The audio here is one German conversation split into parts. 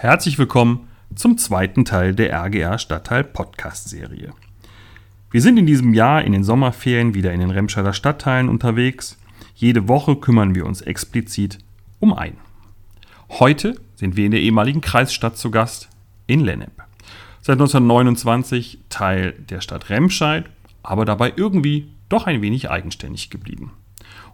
Herzlich willkommen zum zweiten Teil der RGR Stadtteil Podcast Serie. Wir sind in diesem Jahr in den Sommerferien wieder in den Remscheider Stadtteilen unterwegs. Jede Woche kümmern wir uns explizit um einen. Heute sind wir in der ehemaligen Kreisstadt zu Gast in Lennep. Seit 1929 Teil der Stadt Remscheid, aber dabei irgendwie doch ein wenig eigenständig geblieben.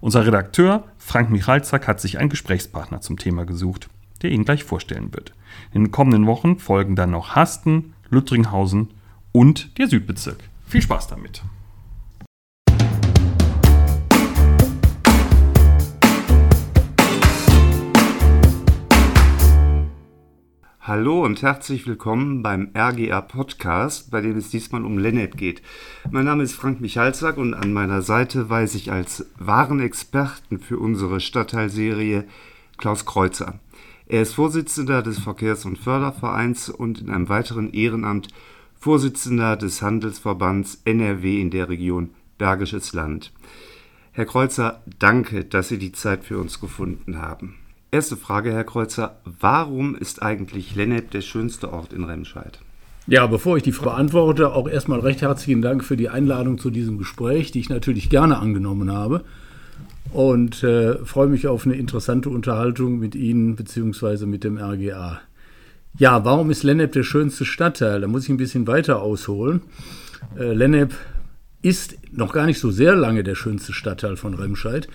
Unser Redakteur Frank Michalzack hat sich einen Gesprächspartner zum Thema gesucht, der ihn gleich vorstellen wird. In den kommenden Wochen folgen dann noch Hasten, Lüttringhausen und der Südbezirk. Viel Spaß damit! Hallo und herzlich willkommen beim RGA Podcast, bei dem es diesmal um Lennep geht. Mein Name ist Frank Michalzack und an meiner Seite weise ich als wahren Experten für unsere Stadtteilserie Klaus Kreuzer. Er ist Vorsitzender des Verkehrs- und Fördervereins und in einem weiteren Ehrenamt Vorsitzender des Handelsverbands NRW in der Region Bergisches Land. Herr Kreuzer, danke, dass Sie die Zeit für uns gefunden haben. Erste Frage, Herr Kreuzer. Warum ist eigentlich Lennep der schönste Ort in Remscheid? Ja, bevor ich die Frage beantworte, auch erstmal recht herzlichen Dank für die Einladung zu diesem Gespräch, die ich natürlich gerne angenommen habe. Und äh, freue mich auf eine interessante Unterhaltung mit Ihnen bzw. mit dem RGA. Ja, warum ist Lennep der schönste Stadtteil? Da muss ich ein bisschen weiter ausholen. Äh, Lennep ist noch gar nicht so sehr lange der schönste Stadtteil von Remscheid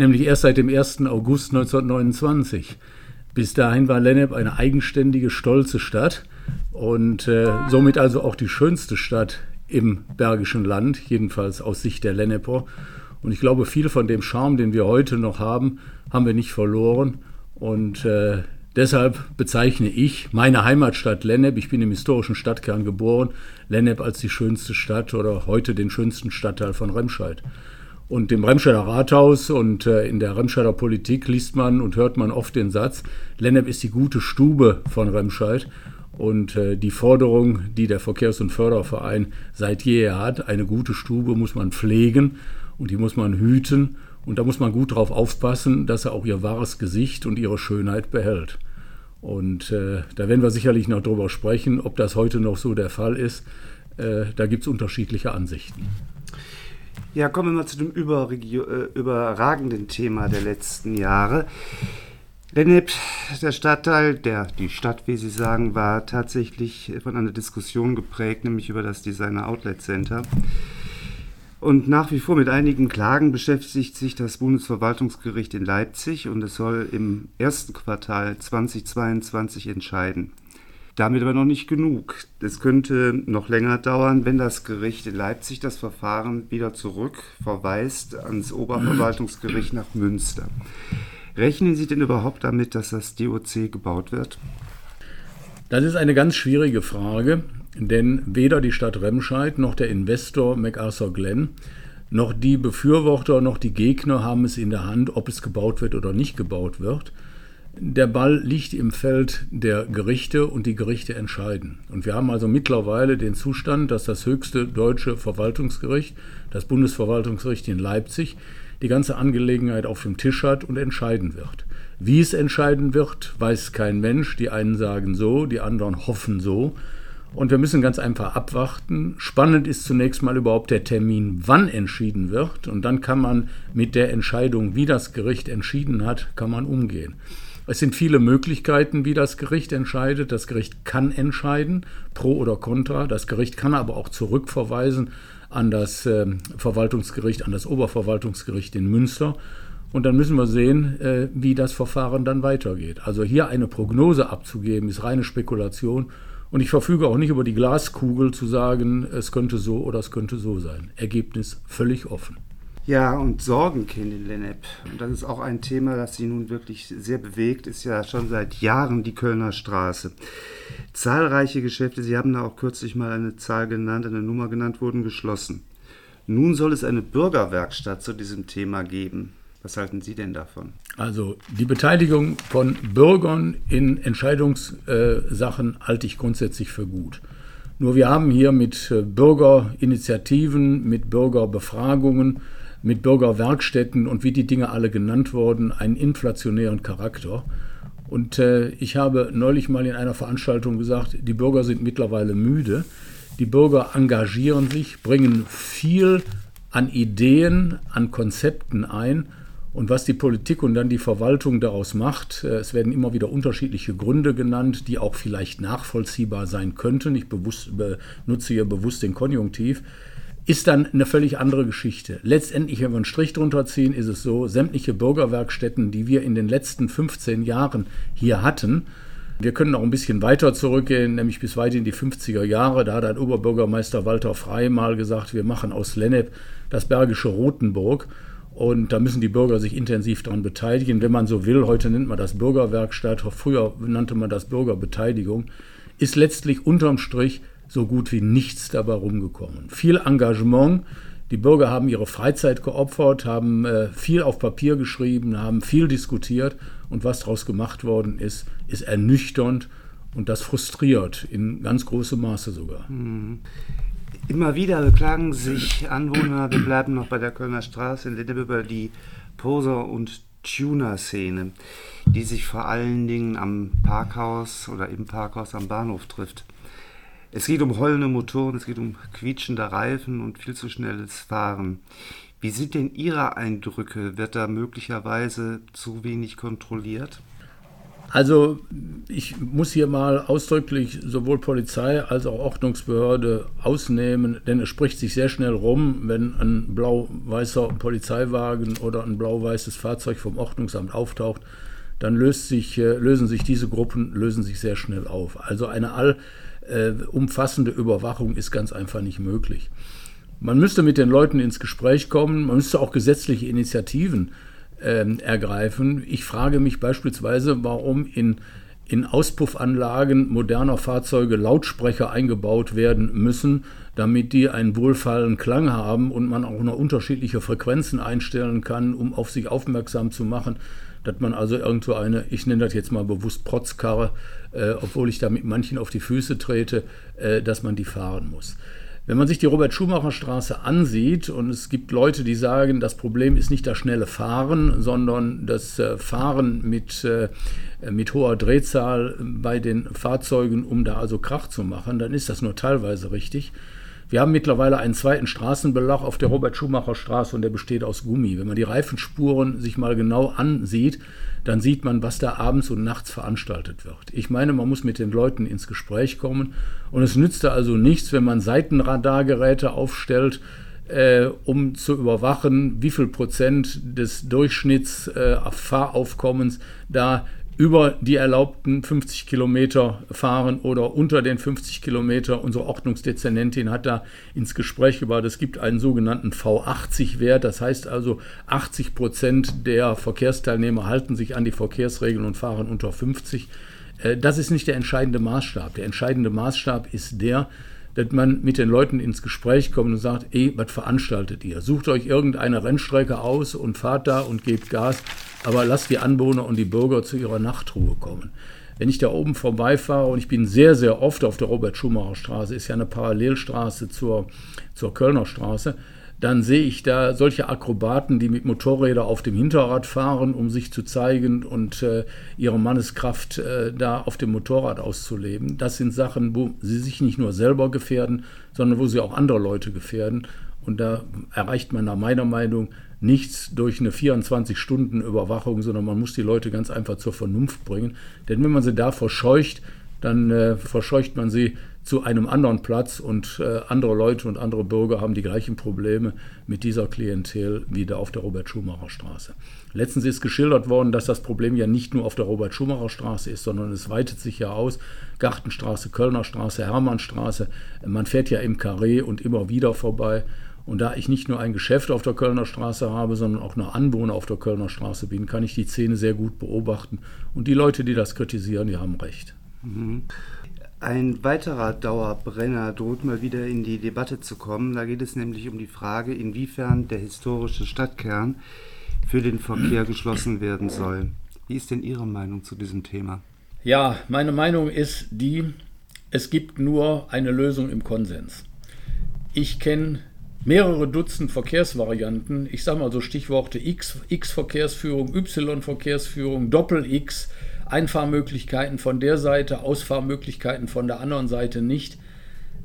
nämlich erst seit dem 1. August 1929. Bis dahin war Lennep eine eigenständige, stolze Stadt und äh, somit also auch die schönste Stadt im Bergischen Land, jedenfalls aus Sicht der Lenneper. Und ich glaube, viel von dem Charme, den wir heute noch haben, haben wir nicht verloren. Und äh, deshalb bezeichne ich meine Heimatstadt Lennep, ich bin im historischen Stadtkern geboren, Lennep als die schönste Stadt oder heute den schönsten Stadtteil von Remscheid. Und im Remscheider Rathaus und äh, in der Remscheider Politik liest man und hört man oft den Satz, Lennep ist die gute Stube von Remscheid. Und äh, die Forderung, die der Verkehrs- und Förderverein seit jeher hat, eine gute Stube muss man pflegen und die muss man hüten. Und da muss man gut drauf aufpassen, dass er auch ihr wahres Gesicht und ihre Schönheit behält. Und äh, da werden wir sicherlich noch drüber sprechen, ob das heute noch so der Fall ist. Äh, da gibt es unterschiedliche Ansichten. Ja, kommen wir mal zu dem äh, überragenden Thema der letzten Jahre. Lennep, der Stadtteil, der, die Stadt, wie Sie sagen, war tatsächlich von einer Diskussion geprägt, nämlich über das Designer Outlet Center. Und nach wie vor mit einigen Klagen beschäftigt sich das Bundesverwaltungsgericht in Leipzig und es soll im ersten Quartal 2022 entscheiden. Damit aber noch nicht genug. Es könnte noch länger dauern, wenn das Gericht in Leipzig das Verfahren wieder zurückverweist ans Oberverwaltungsgericht nach Münster. Rechnen Sie denn überhaupt damit, dass das DOC gebaut wird? Das ist eine ganz schwierige Frage, denn weder die Stadt Remscheid noch der Investor MacArthur Glenn noch die Befürworter noch die Gegner haben es in der Hand, ob es gebaut wird oder nicht gebaut wird. Der Ball liegt im Feld der Gerichte und die Gerichte entscheiden. Und wir haben also mittlerweile den Zustand, dass das höchste deutsche Verwaltungsgericht, das Bundesverwaltungsgericht in Leipzig, die ganze Angelegenheit auf dem Tisch hat und entscheiden wird. Wie es entscheiden wird, weiß kein Mensch. Die einen sagen so, die anderen hoffen so. Und wir müssen ganz einfach abwarten. Spannend ist zunächst mal überhaupt der Termin, wann entschieden wird. Und dann kann man mit der Entscheidung, wie das Gericht entschieden hat, kann man umgehen. Es sind viele Möglichkeiten, wie das Gericht entscheidet. Das Gericht kann entscheiden, pro oder contra. Das Gericht kann aber auch zurückverweisen an das äh, Verwaltungsgericht, an das Oberverwaltungsgericht in Münster. Und dann müssen wir sehen, äh, wie das Verfahren dann weitergeht. Also hier eine Prognose abzugeben, ist reine Spekulation. Und ich verfüge auch nicht über die Glaskugel zu sagen, es könnte so oder es könnte so sein. Ergebnis völlig offen. Ja, und Sorgenkind in Lennep. Und das ist auch ein Thema, das Sie nun wirklich sehr bewegt, ist ja schon seit Jahren die Kölner Straße. Zahlreiche Geschäfte, Sie haben da auch kürzlich mal eine Zahl genannt, eine Nummer genannt, wurden geschlossen. Nun soll es eine Bürgerwerkstatt zu diesem Thema geben. Was halten Sie denn davon? Also die Beteiligung von Bürgern in Entscheidungssachen halte ich grundsätzlich für gut. Nur wir haben hier mit äh, Bürgerinitiativen, mit Bürgerbefragungen, mit Bürgerwerkstätten und wie die Dinge alle genannt wurden, einen inflationären Charakter. Und äh, ich habe neulich mal in einer Veranstaltung gesagt, die Bürger sind mittlerweile müde. Die Bürger engagieren sich, bringen viel an Ideen, an Konzepten ein. Und was die Politik und dann die Verwaltung daraus macht, äh, es werden immer wieder unterschiedliche Gründe genannt, die auch vielleicht nachvollziehbar sein könnten. Ich bewusst, benutze hier bewusst den Konjunktiv ist dann eine völlig andere Geschichte. Letztendlich, wenn wir einen Strich drunter ziehen, ist es so, sämtliche Bürgerwerkstätten, die wir in den letzten 15 Jahren hier hatten, wir können auch ein bisschen weiter zurückgehen, nämlich bis weit in die 50er Jahre. Da hat ein Oberbürgermeister Walter Frey mal gesagt, wir machen aus Lennep das Bergische Rotenburg. Und da müssen die Bürger sich intensiv daran beteiligen. Wenn man so will, heute nennt man das Bürgerwerkstatt, früher nannte man das Bürgerbeteiligung, ist letztlich unterm Strich so gut wie nichts dabei rumgekommen. Viel Engagement. Die Bürger haben ihre Freizeit geopfert, haben äh, viel auf Papier geschrieben, haben viel diskutiert und was daraus gemacht worden ist, ist ernüchternd und das frustriert in ganz großem Maße sogar. Mhm. Immer wieder beklagen sich Anwohner, wir bleiben noch bei der Kölner Straße in Lennep über die Poser- und Tuner-Szene, die sich vor allen Dingen am Parkhaus oder im Parkhaus am Bahnhof trifft. Es geht um heulende Motoren, es geht um quietschende Reifen und viel zu schnelles Fahren. Wie sind denn Ihre Eindrücke? Wird da möglicherweise zu wenig kontrolliert? Also ich muss hier mal ausdrücklich sowohl Polizei als auch Ordnungsbehörde ausnehmen, denn es spricht sich sehr schnell rum, wenn ein blau-weißer Polizeiwagen oder ein blau-weißes Fahrzeug vom Ordnungsamt auftaucht, dann löst sich, äh, lösen sich diese Gruppen lösen sich sehr schnell auf. Also eine all äh, umfassende Überwachung ist ganz einfach nicht möglich. Man müsste mit den Leuten ins Gespräch kommen, man müsste auch gesetzliche Initiativen äh, ergreifen. Ich frage mich beispielsweise, warum in, in Auspuffanlagen moderner Fahrzeuge Lautsprecher eingebaut werden müssen, damit die einen wohlfallen Klang haben und man auch noch unterschiedliche Frequenzen einstellen kann, um auf sich aufmerksam zu machen dass man also irgendwo eine, ich nenne das jetzt mal bewusst Protzkarre, äh, obwohl ich da mit manchen auf die Füße trete, äh, dass man die fahren muss. Wenn man sich die Robert-Schumacher-Straße ansieht und es gibt Leute, die sagen, das Problem ist nicht das schnelle Fahren, sondern das äh, Fahren mit, äh, mit hoher Drehzahl bei den Fahrzeugen, um da also Krach zu machen, dann ist das nur teilweise richtig. Wir haben mittlerweile einen zweiten Straßenbelag auf der Robert-Schumacher-Straße und der besteht aus Gummi. Wenn man die Reifenspuren sich mal genau ansieht, dann sieht man, was da abends und nachts veranstaltet wird. Ich meine, man muss mit den Leuten ins Gespräch kommen und es nützt also nichts, wenn man Seitenradargeräte aufstellt, äh, um zu überwachen, wie viel Prozent des Durchschnitts äh, Fahraufkommens da über die erlaubten 50 Kilometer fahren oder unter den 50 Kilometer. Unsere Ordnungsdezernentin hat da ins Gespräch gebracht, es gibt einen sogenannten V80-Wert. Das heißt also, 80 Prozent der Verkehrsteilnehmer halten sich an die Verkehrsregeln und fahren unter 50. Äh, das ist nicht der entscheidende Maßstab. Der entscheidende Maßstab ist der, dass man mit den Leuten ins Gespräch kommt und sagt, ey, was veranstaltet ihr? Sucht euch irgendeine Rennstrecke aus und fahrt da und gebt Gas, aber lasst die Anwohner und die Bürger zu ihrer Nachtruhe kommen. Wenn ich da oben vorbeifahre und ich bin sehr, sehr oft auf der Robert-Schumacher-Straße, ist ja eine Parallelstraße zur, zur Kölner Straße, dann sehe ich da solche Akrobaten, die mit Motorrädern auf dem Hinterrad fahren, um sich zu zeigen und äh, ihre Manneskraft äh, da auf dem Motorrad auszuleben. Das sind Sachen, wo sie sich nicht nur selber gefährden, sondern wo sie auch andere Leute gefährden. Und da erreicht man nach meiner Meinung nichts durch eine 24-Stunden-Überwachung, sondern man muss die Leute ganz einfach zur Vernunft bringen. Denn wenn man sie da verscheucht, dann äh, verscheucht man sie zu einem anderen Platz und äh, andere Leute und andere Bürger haben die gleichen Probleme mit dieser Klientel wie da auf der Robert-Schumacher-Straße. Letztens ist geschildert worden, dass das Problem ja nicht nur auf der Robert-Schumacher-Straße ist, sondern es weitet sich ja aus. Gartenstraße, Kölner Straße, Hermannstraße. Man fährt ja im Karree und immer wieder vorbei. Und da ich nicht nur ein Geschäft auf der Kölner Straße habe, sondern auch noch Anwohner auf der Kölner Straße bin, kann ich die Szene sehr gut beobachten. Und die Leute, die das kritisieren, die haben recht. Mhm. Ein weiterer Dauerbrenner droht mal wieder in die Debatte zu kommen. Da geht es nämlich um die Frage, inwiefern der historische Stadtkern für den Verkehr geschlossen werden soll. Wie ist denn Ihre Meinung zu diesem Thema? Ja, meine Meinung ist die, es gibt nur eine Lösung im Konsens. Ich kenne mehrere Dutzend Verkehrsvarianten. Ich sage mal so Stichworte X, X-Verkehrsführung, Y-Verkehrsführung, Doppel-X Einfahrmöglichkeiten von der Seite, Ausfahrmöglichkeiten von der anderen Seite nicht.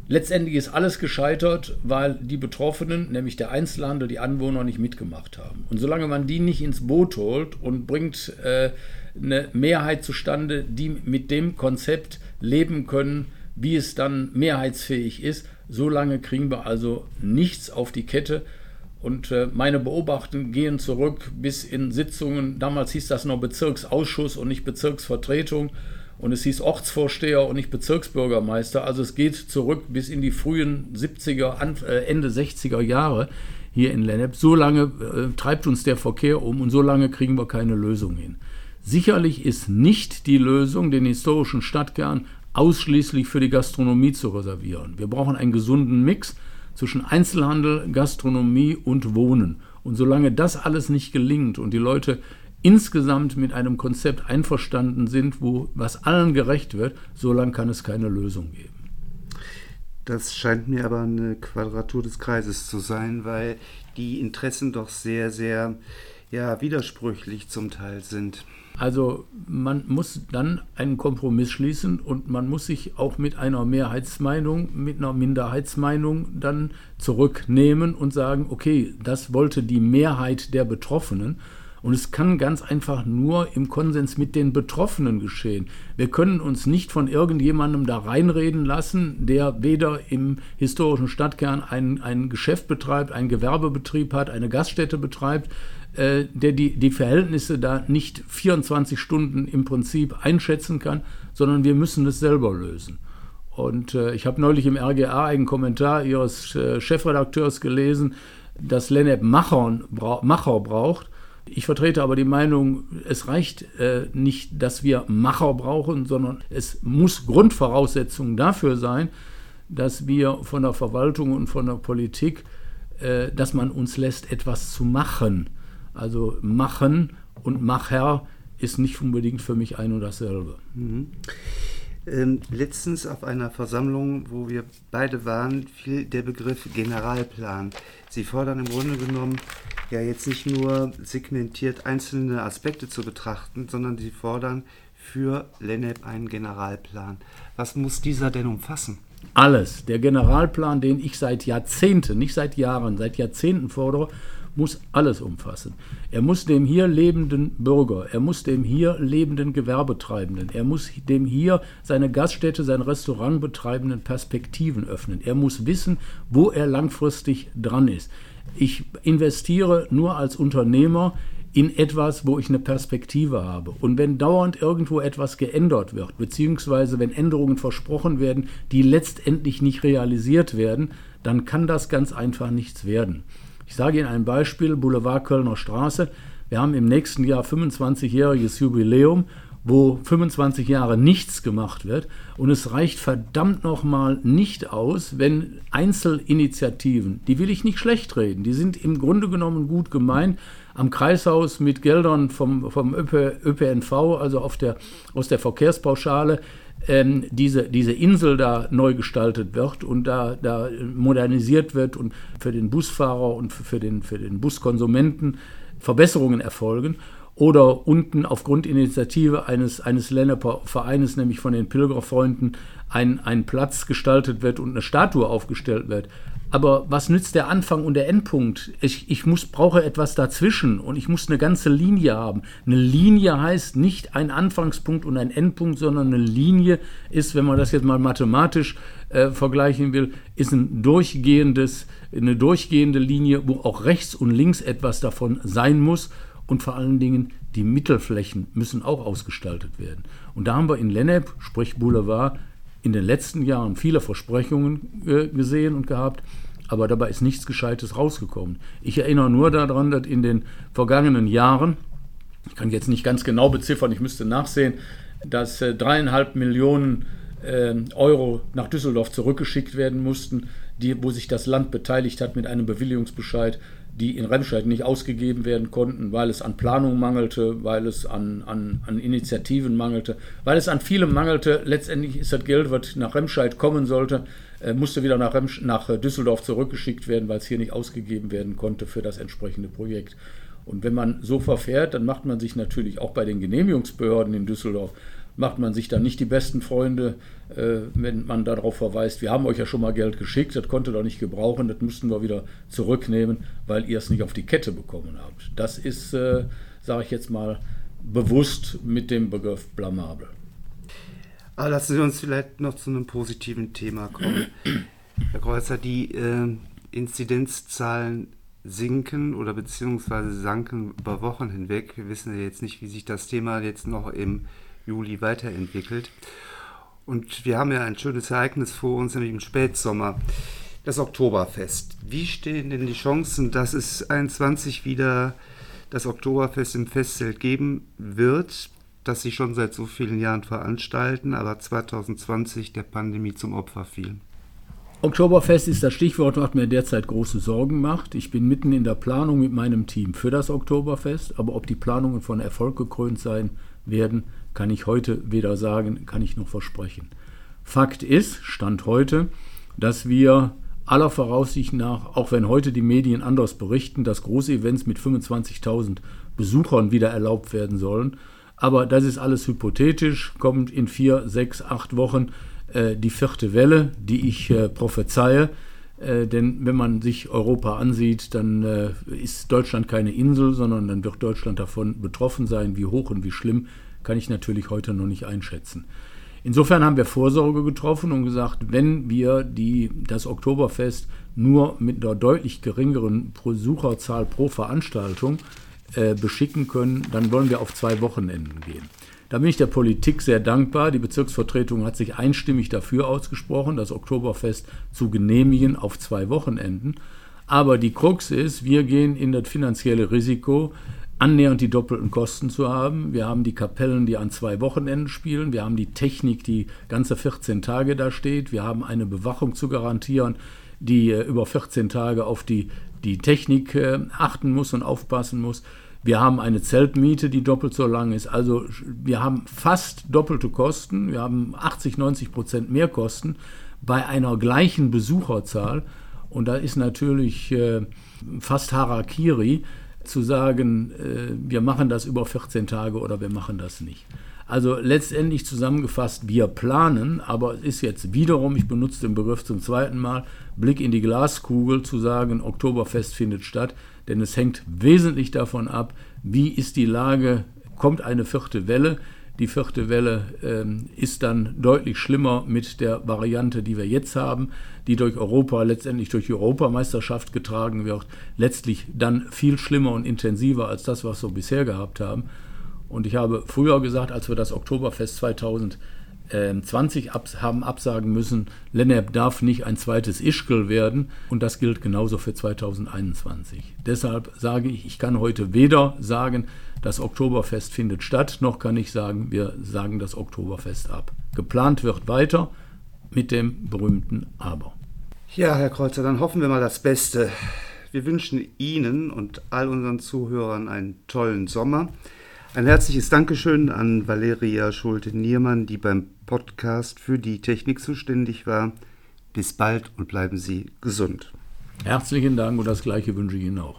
Letztendlich ist alles gescheitert, weil die Betroffenen, nämlich der Einzelhandel, die Anwohner nicht mitgemacht haben. Und solange man die nicht ins Boot holt und bringt äh, eine Mehrheit zustande, die mit dem Konzept leben können, wie es dann mehrheitsfähig ist, solange kriegen wir also nichts auf die Kette. Und äh, meine Beobachtungen gehen zurück bis in Sitzungen, damals hieß das noch Bezirksausschuss und nicht Bezirksvertretung und es hieß Ortsvorsteher und nicht Bezirksbürgermeister. Also es geht zurück bis in die frühen 70er, äh, Ende 60er Jahre hier in Lennep. So lange äh, treibt uns der Verkehr um und so lange kriegen wir keine Lösung hin. Sicherlich ist nicht die Lösung, den historischen Stadtkern ausschließlich für die Gastronomie zu reservieren. Wir brauchen einen gesunden Mix zwischen Einzelhandel, Gastronomie und Wohnen. Und solange das alles nicht gelingt und die Leute insgesamt mit einem Konzept einverstanden sind, wo was allen gerecht wird, solange kann es keine Lösung geben. Das scheint mir aber eine Quadratur des Kreises zu sein, weil die Interessen doch sehr, sehr ja, widersprüchlich zum Teil sind. Also man muss dann einen Kompromiss schließen und man muss sich auch mit einer Mehrheitsmeinung, mit einer Minderheitsmeinung dann zurücknehmen und sagen, okay, das wollte die Mehrheit der Betroffenen und es kann ganz einfach nur im Konsens mit den Betroffenen geschehen. Wir können uns nicht von irgendjemandem da reinreden lassen, der weder im historischen Stadtkern ein, ein Geschäft betreibt, einen Gewerbebetrieb hat, eine Gaststätte betreibt, äh, der die, die Verhältnisse da nicht 24 Stunden im Prinzip einschätzen kann, sondern wir müssen es selber lösen. Und äh, ich habe neulich im RGA einen Kommentar Ihres äh, Chefredakteurs gelesen, dass Lennep Macher, Macher braucht. Ich vertrete aber die Meinung, es reicht äh, nicht, dass wir Macher brauchen, sondern es muss Grundvoraussetzung dafür sein, dass wir von der Verwaltung und von der Politik, äh, dass man uns lässt, etwas zu machen. Also machen und Macher ist nicht unbedingt für mich ein und dasselbe. Mhm. Ähm, letztens auf einer Versammlung, wo wir beide waren, fiel der Begriff Generalplan. Sie fordern im Grunde genommen ja jetzt nicht nur segmentiert einzelne Aspekte zu betrachten, sondern sie fordern für Lennep einen Generalplan. Was muss dieser denn umfassen? Alles. Der Generalplan, den ich seit Jahrzehnten, nicht seit Jahren, seit Jahrzehnten fordere, muss alles umfassen. Er muss dem hier lebenden Bürger, er muss dem hier lebenden Gewerbetreibenden, er muss dem hier seine Gaststätte, sein Restaurant betreibenden Perspektiven öffnen. Er muss wissen, wo er langfristig dran ist. Ich investiere nur als Unternehmer in etwas, wo ich eine Perspektive habe. Und wenn dauernd irgendwo etwas geändert wird, beziehungsweise wenn Änderungen versprochen werden, die letztendlich nicht realisiert werden, dann kann das ganz einfach nichts werden. Ich sage Ihnen ein Beispiel, Boulevard Kölner Straße. Wir haben im nächsten Jahr 25-jähriges Jubiläum, wo 25 Jahre nichts gemacht wird. Und es reicht verdammt nochmal nicht aus, wenn Einzelinitiativen, die will ich nicht schlecht reden, die sind im Grunde genommen gut gemeint, am Kreishaus mit Geldern vom, vom ÖPNV, also auf der, aus der Verkehrspauschale, ähm, diese, diese Insel da neu gestaltet wird und da, da modernisiert wird und für den Busfahrer und für den, für den Buskonsumenten Verbesserungen erfolgen. Oder unten aufgrund Initiative eines, eines Lenneper Vereines, nämlich von den Pilgerfreunden, ein, ein Platz gestaltet wird und eine Statue aufgestellt wird. Aber was nützt der Anfang und der Endpunkt? Ich, ich muss, brauche etwas dazwischen und ich muss eine ganze Linie haben. Eine Linie heißt nicht ein Anfangspunkt und ein Endpunkt, sondern eine Linie ist, wenn man das jetzt mal mathematisch äh, vergleichen will, ist ein durchgehendes, eine durchgehende Linie, wo auch rechts und links etwas davon sein muss. Und vor allen Dingen die Mittelflächen müssen auch ausgestaltet werden. Und da haben wir in Lennep, sprich Boulevard, in den letzten Jahren viele Versprechungen äh, gesehen und gehabt aber dabei ist nichts Gescheites rausgekommen. Ich erinnere nur daran, dass in den vergangenen Jahren, ich kann jetzt nicht ganz genau beziffern, ich müsste nachsehen, dass äh, dreieinhalb Millionen äh, Euro nach Düsseldorf zurückgeschickt werden mussten, die, wo sich das Land beteiligt hat mit einem Bewilligungsbescheid, die in Remscheid nicht ausgegeben werden konnten, weil es an Planung mangelte, weil es an, an, an Initiativen mangelte, weil es an vielem mangelte. Letztendlich ist das Geld, was nach Remscheid kommen sollte, äh, musste wieder nach, Remsch nach äh, Düsseldorf zurückgeschickt werden, weil es hier nicht ausgegeben werden konnte für das entsprechende Projekt. Und wenn man so verfährt, dann macht man sich natürlich auch bei den Genehmigungsbehörden in Düsseldorf, macht man sich dann nicht die besten Freunde, äh, wenn man darauf verweist, wir haben euch ja schon mal Geld geschickt, das konnte doch nicht gebrauchen, das müssten wir wieder zurücknehmen, weil ihr es nicht auf die Kette bekommen habt. Das ist, äh, sage ich jetzt mal, bewusst mit dem Begriff blamabel. Aber lassen Sie uns vielleicht noch zu einem positiven Thema kommen. Herr Kreuzer, die äh, Inzidenzzahlen sinken oder beziehungsweise sanken über Wochen hinweg. Wir wissen ja jetzt nicht, wie sich das Thema jetzt noch im Juli weiterentwickelt. Und wir haben ja ein schönes Ereignis vor uns, nämlich im Spätsommer, das Oktoberfest. Wie stehen denn die Chancen, dass es 21 wieder das Oktoberfest im Festzelt geben wird, das sie schon seit so vielen Jahren veranstalten, aber 2020 der Pandemie zum Opfer fiel? Oktoberfest ist das Stichwort, was mir derzeit große Sorgen macht. Ich bin mitten in der Planung mit meinem Team für das Oktoberfest, aber ob die Planungen von Erfolg gekrönt sein werden, kann ich heute weder sagen, kann ich noch versprechen. Fakt ist, Stand heute, dass wir aller Voraussicht nach, auch wenn heute die Medien anders berichten, dass große Events mit 25.000 Besuchern wieder erlaubt werden sollen. Aber das ist alles hypothetisch, kommt in vier, sechs, acht Wochen die vierte Welle, die ich äh, prophezeie. Äh, denn wenn man sich Europa ansieht, dann äh, ist Deutschland keine Insel, sondern dann wird Deutschland davon betroffen sein. Wie hoch und wie schlimm, kann ich natürlich heute noch nicht einschätzen. Insofern haben wir Vorsorge getroffen und gesagt, wenn wir die, das Oktoberfest nur mit einer deutlich geringeren Besucherzahl pro Veranstaltung äh, beschicken können, dann wollen wir auf zwei Wochenenden gehen. Da bin ich der Politik sehr dankbar. Die Bezirksvertretung hat sich einstimmig dafür ausgesprochen, das Oktoberfest zu genehmigen auf zwei Wochenenden. Aber die Krux ist, wir gehen in das finanzielle Risiko, annähernd die doppelten Kosten zu haben. Wir haben die Kapellen, die an zwei Wochenenden spielen. Wir haben die Technik, die ganze 14 Tage da steht. Wir haben eine Bewachung zu garantieren, die äh, über 14 Tage auf die, die Technik äh, achten muss und aufpassen muss. Wir haben eine Zeltmiete, die doppelt so lang ist. Also wir haben fast doppelte Kosten. Wir haben 80, 90 Prozent mehr Kosten bei einer gleichen Besucherzahl. Und da ist natürlich äh, fast Harakiri zu sagen, äh, wir machen das über 14 Tage oder wir machen das nicht. Also letztendlich zusammengefasst, wir planen, aber es ist jetzt wiederum, ich benutze den Begriff zum zweiten Mal, Blick in die Glaskugel zu sagen, Oktoberfest findet statt denn es hängt wesentlich davon ab, wie ist die Lage, kommt eine vierte Welle. Die vierte Welle ähm, ist dann deutlich schlimmer mit der Variante, die wir jetzt haben, die durch Europa, letztendlich durch die Europameisterschaft getragen wird, letztlich dann viel schlimmer und intensiver als das, was wir bisher gehabt haben. Und ich habe früher gesagt, als wir das Oktoberfest 2000 20 abs haben absagen müssen, Lennep darf nicht ein zweites Ischgl werden und das gilt genauso für 2021. Deshalb sage ich, ich kann heute weder sagen, das Oktoberfest findet statt, noch kann ich sagen, wir sagen das Oktoberfest ab. Geplant wird weiter mit dem berühmten Aber. Ja, Herr Kreuzer, dann hoffen wir mal das Beste. Wir wünschen Ihnen und all unseren Zuhörern einen tollen Sommer. Ein herzliches Dankeschön an Valeria Schulte-Niermann, die beim Podcast für die Technik zuständig war. Bis bald und bleiben Sie gesund. Herzlichen Dank und das gleiche wünsche ich Ihnen auch.